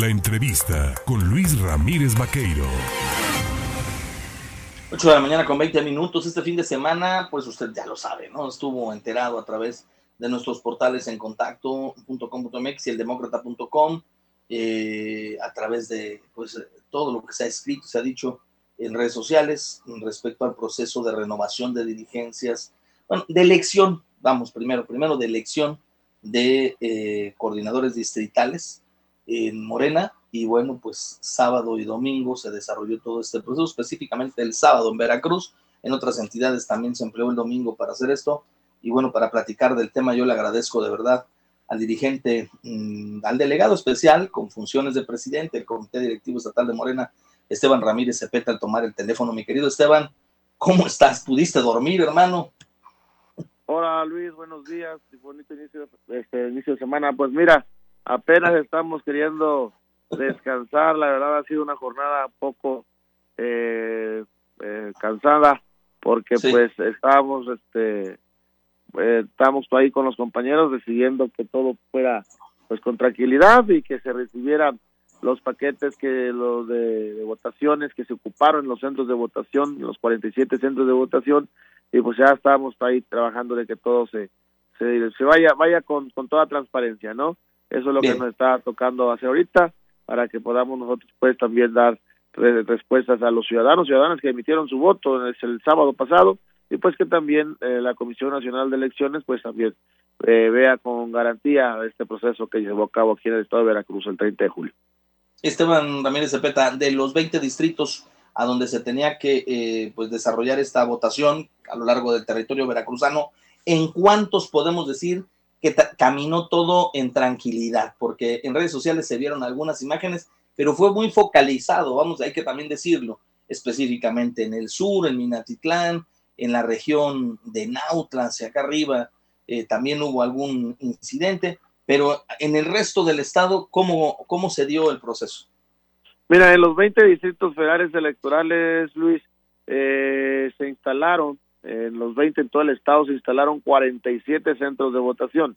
La entrevista con Luis Ramírez Vaqueiro. 8 de la mañana con 20 minutos. Este fin de semana, pues usted ya lo sabe, ¿no? Estuvo enterado a través de nuestros portales en contacto.com.mx y el demócrata.com, eh, a través de pues, todo lo que se ha escrito, se ha dicho en redes sociales respecto al proceso de renovación de dirigencias, bueno, de elección, vamos, primero, primero de elección de eh, coordinadores distritales en Morena y bueno, pues sábado y domingo se desarrolló todo este proceso, específicamente el sábado en Veracruz, en otras entidades también se empleó el domingo para hacer esto y bueno, para platicar del tema yo le agradezco de verdad al dirigente, mm, al delegado especial con funciones de presidente, el Comité Directivo Estatal de Morena, Esteban Ramírez Cepeta, al tomar el teléfono. Mi querido Esteban, ¿cómo estás? ¿Pudiste dormir, hermano? Hola Luis, buenos días, bonito inicio, este, inicio de semana. Pues mira, apenas estamos queriendo descansar, la verdad ha sido una jornada poco eh, eh, cansada porque pues estábamos este eh, estábamos ahí con los compañeros decidiendo que todo fuera pues con tranquilidad y que se recibieran los paquetes que los de, votaciones que se ocuparon en los centros de votación, los 47 centros de votación y pues ya estábamos ahí trabajando de que todo se se, se vaya vaya con, con toda transparencia, ¿no? Eso es lo que nos está tocando hacer ahorita para que podamos nosotros pues también dar respuestas a los ciudadanos, ciudadanas que emitieron su voto el, el sábado pasado y pues que también eh, la Comisión Nacional de Elecciones pues también eh, vea con garantía este proceso que llevó a cabo aquí en el estado de Veracruz el 30 de julio. Esteban Ramírez Cepeta, de los 20 distritos a donde se tenía que eh, pues desarrollar esta votación a lo largo del territorio veracruzano, ¿en cuántos podemos decir que caminó todo en tranquilidad? Porque en redes sociales se vieron algunas imágenes, pero fue muy focalizado, vamos, hay que también decirlo, específicamente en el sur, en Minatitlán, en la región de Nautla, hacia acá arriba, eh, también hubo algún incidente, pero en el resto del estado, ¿cómo, cómo se dio el proceso? Mira, en los 20 distritos federales electorales, Luis, eh, se instalaron, en los 20 en todo el estado se instalaron 47 centros de votación.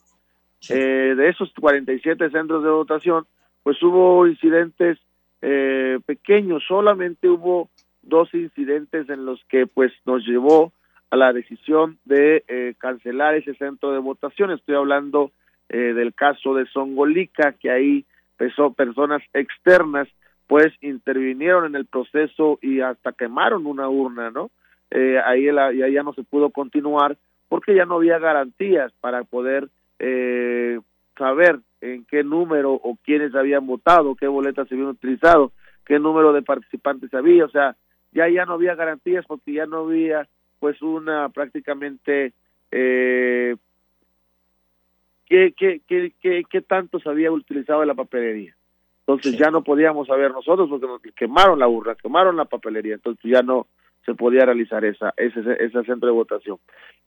Eh, de esos 47 centros de votación, pues hubo incidentes eh, pequeños, solamente hubo dos incidentes en los que pues nos llevó a la decisión de eh, cancelar ese centro de votación. Estoy hablando eh, del caso de Songolica, que ahí pesó personas externas, pues intervinieron en el proceso y hasta quemaron una urna, ¿no? Eh, ahí, la, ahí ya no se pudo continuar porque ya no había garantías para poder eh, saber en qué número o quiénes habían votado, qué boletas se habían utilizado, qué número de participantes había, o sea, ya ya no había garantías porque ya no había pues una prácticamente eh, qué, qué, qué, qué, qué tanto se había utilizado la papelería. Entonces ya no podíamos saber nosotros porque nos quemaron la urna, quemaron la papelería, entonces ya no se podía realizar esa, ese, ese centro de votación.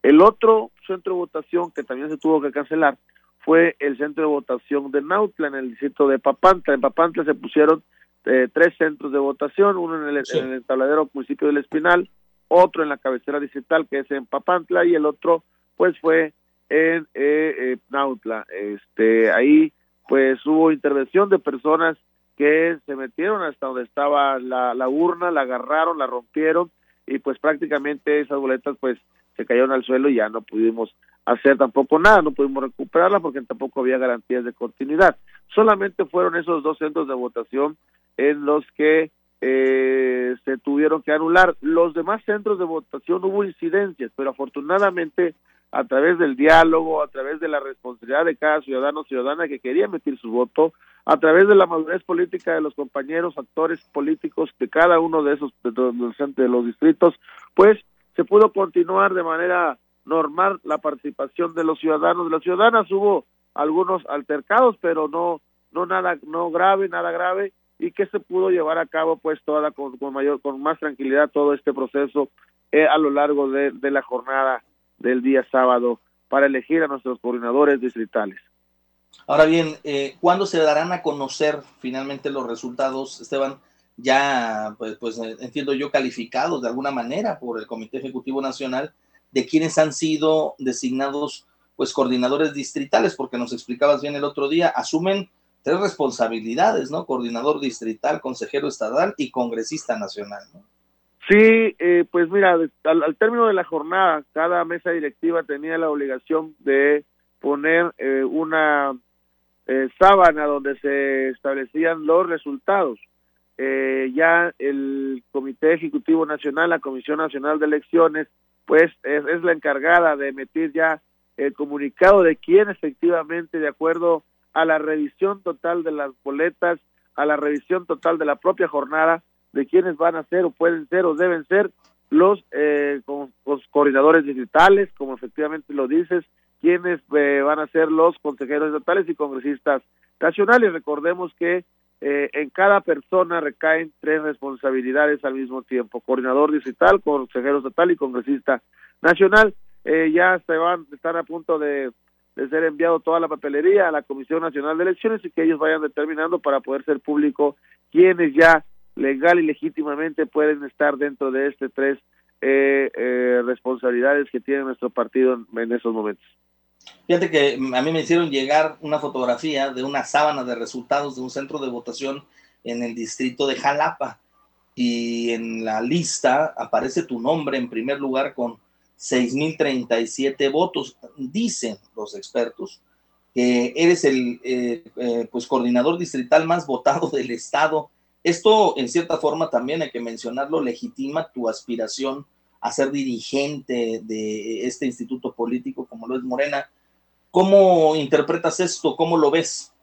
El otro centro de votación que también se tuvo que cancelar fue el centro de votación de Nautla en el distrito de Papantla. En Papantla se pusieron eh, tres centros de votación, uno en el, en el tabladero municipio del Espinal, otro en la cabecera digital que es en Papantla y el otro pues fue en eh, eh, Nautla. Este, ahí pues hubo intervención de personas que se metieron hasta donde estaba la, la urna, la agarraron, la rompieron y pues prácticamente esas boletas pues se cayeron al suelo y ya no pudimos hacer tampoco nada, no pudimos recuperarla porque tampoco había garantías de continuidad. Solamente fueron esos dos centros de votación en los que eh, se tuvieron que anular. Los demás centros de votación hubo incidencias, pero afortunadamente a través del diálogo, a través de la responsabilidad de cada ciudadano o ciudadana que quería emitir su voto, a través de la madurez política de los compañeros, actores políticos de cada uno de esos de los distritos, pues se pudo continuar de manera normal la participación de los ciudadanos, de las ciudadanas. Hubo algunos altercados, pero no no nada no grave, nada grave y que se pudo llevar a cabo pues toda con, mayor con más tranquilidad todo este proceso eh, a lo largo de, la jornada del día sábado para elegir a nuestros coordinadores distritales. Ahora bien, eh, ¿cuándo se darán a conocer finalmente los resultados, Esteban? Ya, pues, pues eh, entiendo yo, calificados de alguna manera por el Comité Ejecutivo Nacional de quienes han sido designados pues coordinadores distritales, porque nos explicabas bien el otro día, asumen tres responsabilidades, ¿no? Coordinador distrital, consejero estatal y congresista nacional, ¿no? Sí, eh, pues mira, al, término de la jornada, cada mesa directiva tenía la obligación de poner eh, una eh, sábana donde se establecían los resultados. ya el Comité Ejecutivo Nacional, la Comisión Nacional de Elecciones, pues es, es la encargada de emitir ya el comunicado de quién efectivamente, de acuerdo a la revisión total de las boletas, a la revisión total de la propia jornada, de quiénes van a ser o pueden ser o deben ser los, eh, los coordinadores digitales, como efectivamente lo dices, quienes eh, van a ser los consejeros estatales y congresistas nacionales. Recordemos que eh, en cada persona recaen tres responsabilidades al mismo tiempo, coordinador digital, consejero estatal y congresista nacional. ya se van, están a punto de, de ser enviado toda la papelería a la Comisión Nacional de Elecciones y que ellos vayan determinando para poder ser público quienes ya legal y legítimamente pueden estar dentro de este tres eh, eh, responsabilidades que tiene nuestro partido en, esos momentos. Fíjate que a mí me hicieron llegar una fotografía de una sábana de resultados de un centro de votación en el distrito de Jalapa y en la lista aparece tu nombre en primer lugar con 6.037 votos. Dicen los expertos que eres el eh, pues coordinador distrital más votado del estado esto, en cierta forma, también hay que mencionarlo, legitima tu aspiración a ser dirigente de este instituto político como lo es Morena. ¿Cómo interpretas esto? ¿Cómo lo ves?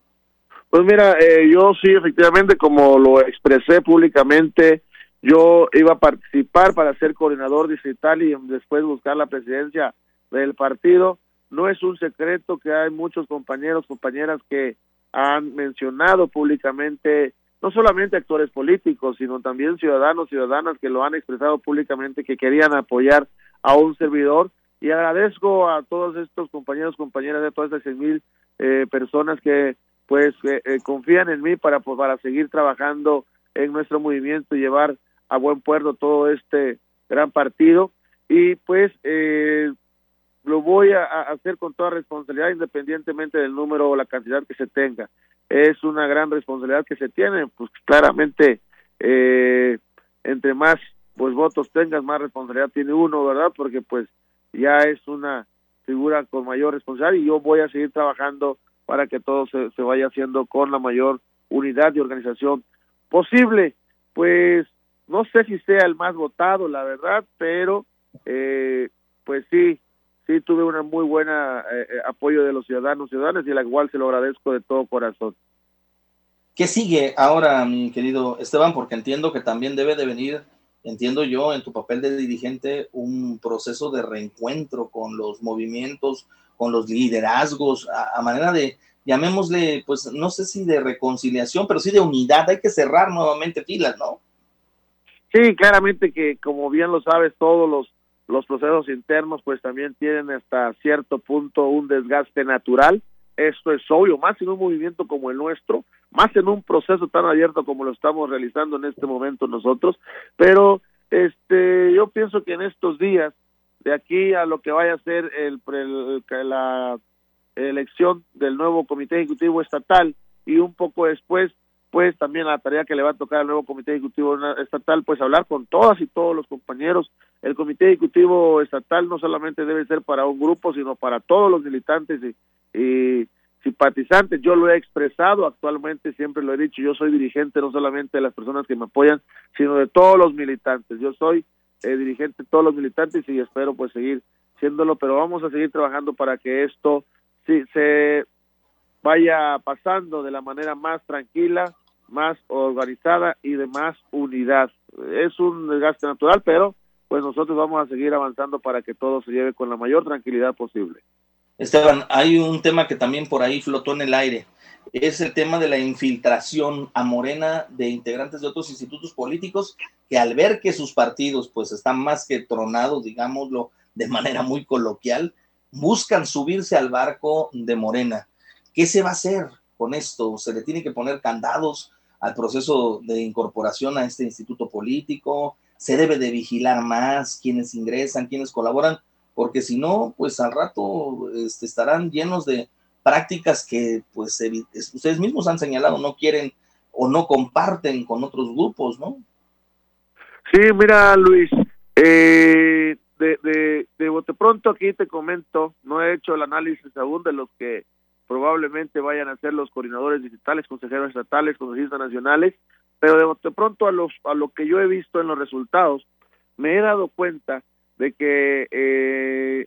Pues mira, eh, yo sí, efectivamente, como lo expresé públicamente, yo iba a participar para ser coordinador distrital y después buscar la presidencia del partido. No es un secreto que hay muchos compañeros, compañeras que han mencionado públicamente no solamente actores políticos, sino también ciudadanos, ciudadanas que lo han expresado públicamente que querían apoyar a un servidor. Y agradezco a todos estos compañeros, compañeras de todas estas seis mil eh, personas que pues eh, eh, confían en mí para, pues, para seguir trabajando en nuestro movimiento y llevar a buen puerto todo este gran partido. Y pues lo voy a, hacer con toda responsabilidad independientemente del número o la cantidad que se tenga es una gran responsabilidad que se tiene, pues claramente eh, entre más pues votos tengas, más responsabilidad tiene uno, ¿verdad? Porque pues ya es una figura con mayor responsabilidad y yo voy a seguir trabajando para que todo se, se vaya haciendo con la mayor unidad y organización posible. Pues no sé si sea el más votado, la verdad, pero eh, pues sí, sí tuve una muy buena eh, eh, apoyo de los ciudadanos y ciudadanas y la cual se lo agradezco de todo corazón. ¿Qué sigue ahora, mi querido Esteban? Porque entiendo que también debe de venir, entiendo yo, en tu papel de dirigente, un proceso de reencuentro con los movimientos, con los liderazgos, a, manera de, llamémosle, pues no sé si de reconciliación, pero sí de unidad. Hay que cerrar nuevamente filas, ¿no? Sí, claramente que como bien lo sabes, todos los los procesos internos pues también tienen hasta cierto punto un desgaste natural. Esto es obvio, más en un movimiento como el nuestro, más en un proceso tan abierto como lo estamos realizando en este momento nosotros, pero este yo pienso que en estos días de aquí a lo que vaya a ser el, la elección del nuevo comité ejecutivo estatal y un poco después pues también la tarea que le va a tocar al nuevo comité ejecutivo estatal pues hablar con todas y todos los compañeros el comité ejecutivo estatal no solamente debe ser para un grupo, sino para todos los militantes y, simpatizantes. Yo lo he expresado actualmente, siempre lo he dicho, yo soy dirigente no solamente de las personas que me apoyan, sino de todos los militantes. Yo soy eh, dirigente de todos los militantes y espero pues seguir siéndolo, pero vamos a seguir trabajando para que esto sí, se vaya pasando de la manera más tranquila, más organizada y de más unidad. Es un desgaste natural, pero pues nosotros vamos a seguir avanzando para que todo se lleve con la mayor tranquilidad posible. Esteban, hay un tema que también por ahí flotó en el aire, es el tema de la infiltración a Morena de integrantes de otros institutos políticos que al ver que sus partidos pues están más que tronados, digámoslo de manera muy coloquial, buscan subirse al barco de Morena. ¿Qué se va a hacer con esto? ¿Se le tiene que poner candados al proceso de incorporación a este instituto político? se debe de vigilar más quienes ingresan, quienes colaboran, porque si no, pues al rato este, estarán llenos de prácticas que pues ustedes mismos han señalado no quieren o no comparten con otros grupos, ¿no? Sí, mira Luis, eh, de, de, de bote pronto aquí te comento, no he hecho el análisis aún de los que probablemente vayan a ser los coordinadores digitales, consejeros estatales, consejeros nacionales, pero de pronto a, los, a lo que yo he visto en los resultados, me he dado cuenta de que eh,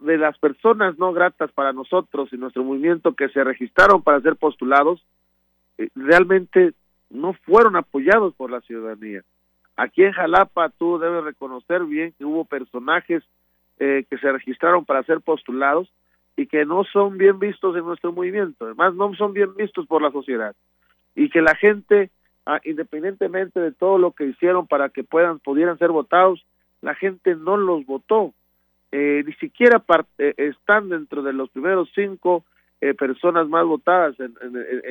de las personas no gratas para nosotros y nuestro movimiento que se registraron para ser postulados, eh, realmente no fueron apoyados por la ciudadanía. Aquí en Jalapa tú debes reconocer bien que hubo personajes eh, que se registraron para ser postulados y que no son bien vistos en nuestro movimiento, además no son bien vistos por la sociedad y que la gente, ah, independientemente de todo lo que hicieron para que puedan pudieran ser votados, la gente no los votó, eh, ni siquiera eh, están dentro de los primeros cinco eh, personas más votadas en,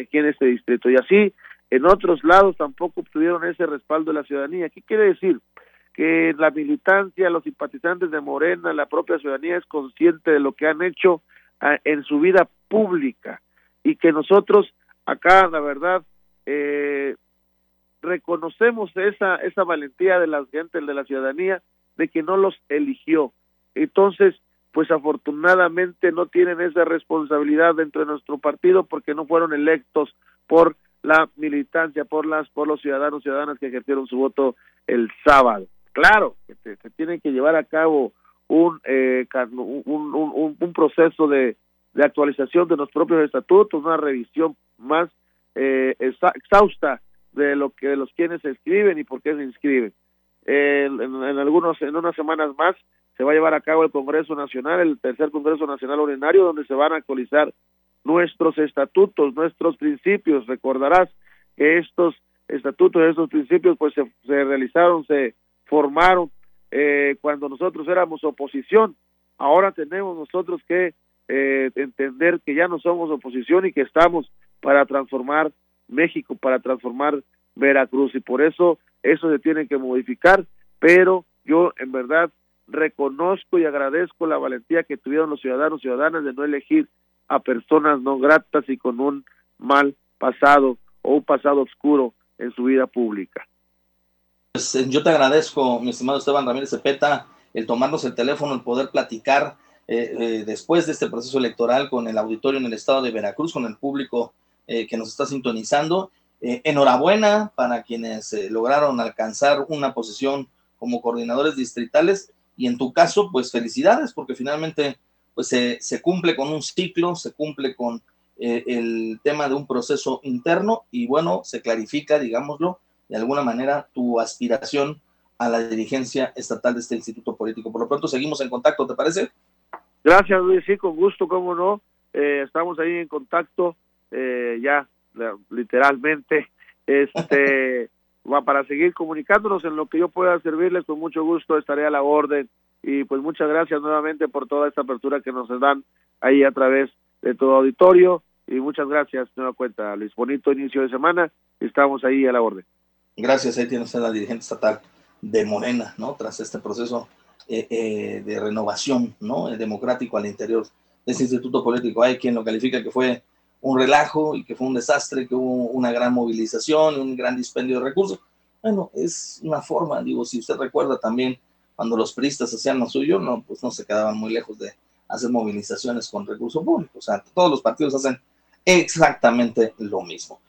aquí en este distrito y así en otros lados tampoco obtuvieron ese respaldo de la ciudadanía. ¿Qué quiere decir? Que la militancia, los simpatizantes de Morena, la propia ciudadanía es consciente de lo que han hecho en su vida pública y que nosotros acá, la verdad, eh, reconocemos esa, esa valentía de las gentes de la ciudadanía de que no los eligió. Entonces, pues afortunadamente no tienen esa responsabilidad dentro de nuestro partido porque no fueron electos por la militancia, por las por los ciudadanos ciudadanas que ejercieron su voto el sábado. Claro, que se, tiene que llevar a cabo un, eh, un, un, proceso de, de actualización de los propios estatutos, una revisión más eh, exhausta de lo que de los quienes se inscriben y por qué se inscriben. en, en, algunos en unas semanas más se va a llevar a cabo el Congreso Nacional, el tercer Congreso Nacional Ordinario, donde se van a actualizar nuestros estatutos, nuestros principios. Recordarás que estos estatutos, estos principios, pues se, realizaron, se formaron eh, cuando nosotros éramos oposición. Ahora tenemos nosotros que eh, entender que ya no somos oposición y que estamos para transformar México, para transformar Veracruz y por eso eso se tiene que modificar, pero yo en verdad reconozco y agradezco la valentía que tuvieron los ciudadanos y ciudadanas de no elegir a personas no gratas y con un mal pasado o un pasado oscuro en su vida pública. Pues, eh, yo te agradezco, mi estimado Esteban Ramírez Cepeta, el tomarnos el teléfono, el poder platicar eh, eh, después de este proceso electoral con el auditorio en el estado de Veracruz, con el público que nos está sintonizando. enhorabuena para quienes lograron alcanzar una posición como coordinadores distritales y en tu caso, pues felicidades, porque finalmente pues se, cumple con un ciclo, se cumple con eh, el tema de un proceso interno y bueno, se clarifica, digámoslo, de alguna manera tu aspiración a la dirigencia estatal de este instituto político. Por lo pronto seguimos en contacto, ¿te parece? Gracias, Luis, sí, con gusto, cómo no. Eh, estamos ahí en contacto, eh, ya literalmente, este, para seguir comunicándonos en lo que yo pueda servirles, con mucho gusto estaré a la orden. Y pues muchas gracias nuevamente por toda esta apertura que nos dan ahí a través de todo auditorio. Y muchas gracias nueva cuenta Luis. Bonito inicio de semana. Estamos ahí a la orden gracias ahí tiene usted la dirigente estatal de Morena no tras este proceso eh, eh, de renovación no democrático al interior de este instituto político hay quien lo califica que fue un relajo y que fue un desastre, que hubo una gran movilización, un gran dispendio de recursos. Bueno, es una forma, digo, si usted recuerda también cuando los priistas hacían lo suyo, no, pues no se quedaban muy lejos de hacer movilizaciones con recursos públicos. O sea, todos los partidos hacen exactamente lo mismo.